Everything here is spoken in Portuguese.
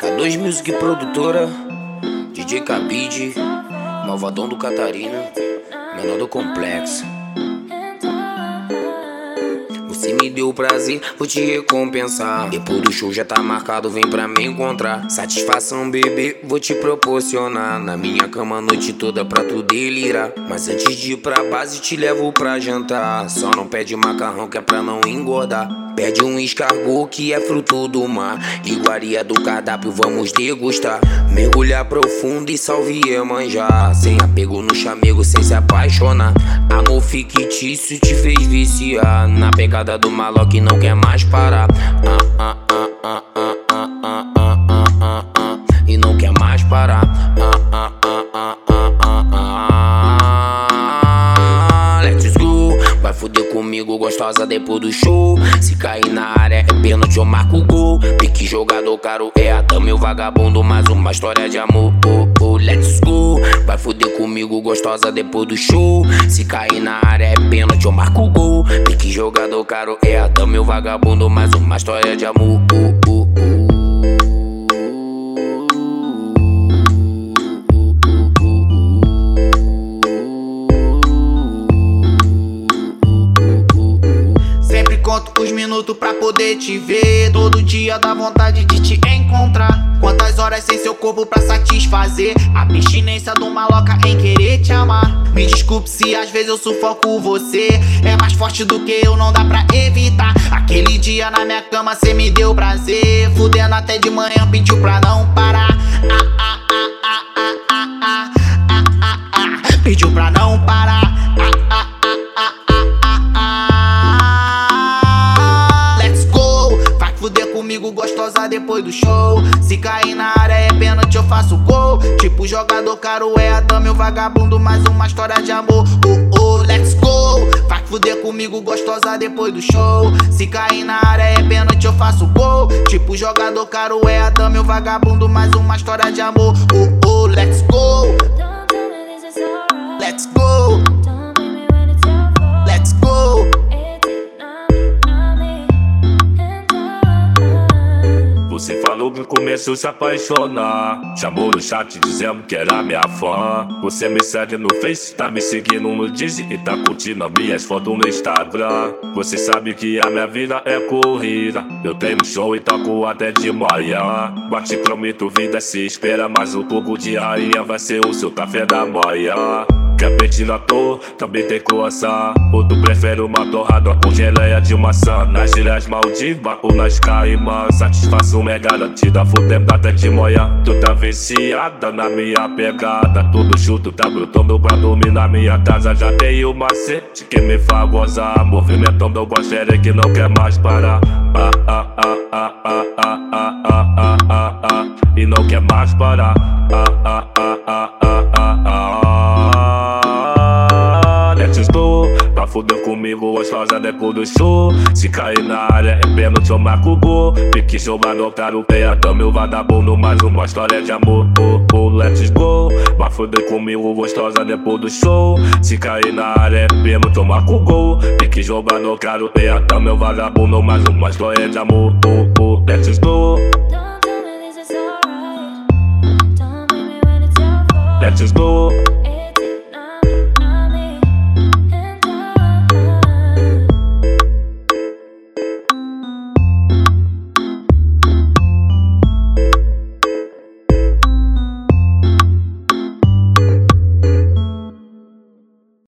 K2 Music Produtora, DJ Cabide, Malvadão do Catarina, menor do complexo. Você me deu prazer, vou te recompensar. Depois do show já tá marcado, vem pra me encontrar. Satisfação, bebê, vou te proporcionar. Na minha cama a noite toda pra tu delirar. Mas antes de ir pra base, te levo pra jantar. Só não pede macarrão que é pra não engordar. Pede um escargot que é fruto do mar. Iguaria do cardápio, vamos degustar. Mergulhar profundo e salve manjar. Sem apego no chamego, sem se apaixonar. Amor fictício te fez viciar. Na pegada do malo não quer mais parar. Ah, ah, ah, e não quer mais parar. Fuder comigo, gostosa, depois do show. Se cair na área é pênalti, eu marco o gol. Pique jogador caro é a dama e o vagabundo. Mais uma história de amor. Oh, oh, let's go. Vai fuder comigo, gostosa, depois do show. Se cair na área é pênalti, eu marco o gol. Pique jogador caro é a dama e o vagabundo. Mais uma história de amor. Oh, oh. Conto os minutos pra poder te ver. Todo dia dá vontade de te encontrar. Quantas horas sem seu corpo pra satisfazer? A abstinência do maloca em querer te amar. Me desculpe se às vezes eu sufoco você. É mais forte do que eu, não dá pra evitar. Aquele dia na minha cama cê me deu prazer. Fudendo até de manhã, pediu pra não parar. Ah, ah, ah, ah, depois do show. Se cair na área é pênalti, eu faço gol. Tipo jogador caro é a dama e o vagabundo. Mais uma história de amor. Oh, oh, let's go. Vai fuder comigo, gostosa, depois do show. Se cair na área é pênalti, eu faço gol. Tipo jogador caro é a dama e o vagabundo. Mais uma história de amor. Oh, oh, let's go. Que começou a se apaixonar. Chamou no chat dizendo que era minha fã. Você me segue no Face, tá me seguindo no Dizzy e tá curtindo as minhas fotos no Instagram. Você sabe que a minha vida é corrida. Eu tenho show e toco até de manhã. Mas te prometo, vida se espera. Mas o pouco de rainha vai ser o seu café da manhã. Na toa, também tem croissant Ou tu prefere uma torrada com geleia de maçã Nas ilhas Maldivas ou nas Caimã Satisfação é garantida, fudendo até de manhã Tu tá viciada na minha pegada Tudo chuto, tá brutando pra dormir na minha casa Já tem o macete que me faz gozar Movimentando o gosfere que não quer mais parar ah, ah, ah, ah, ah, ah, ah, ah, ah, ah, ah, E não quer mais parar fuder comigo, gostosa depois do show Se cair na área é pênalti, eu marco o gol Pique jogador caro, peia também o vagabundo. Mais uma história de amor, oh, oh, let's go. Pra fuder comigo, gostosa depois do show Se cair na área é pênalti, eu marco o gol Pique jogador caro, peia também o vagabundo. Mais uma história de amor, oh, oh, let's go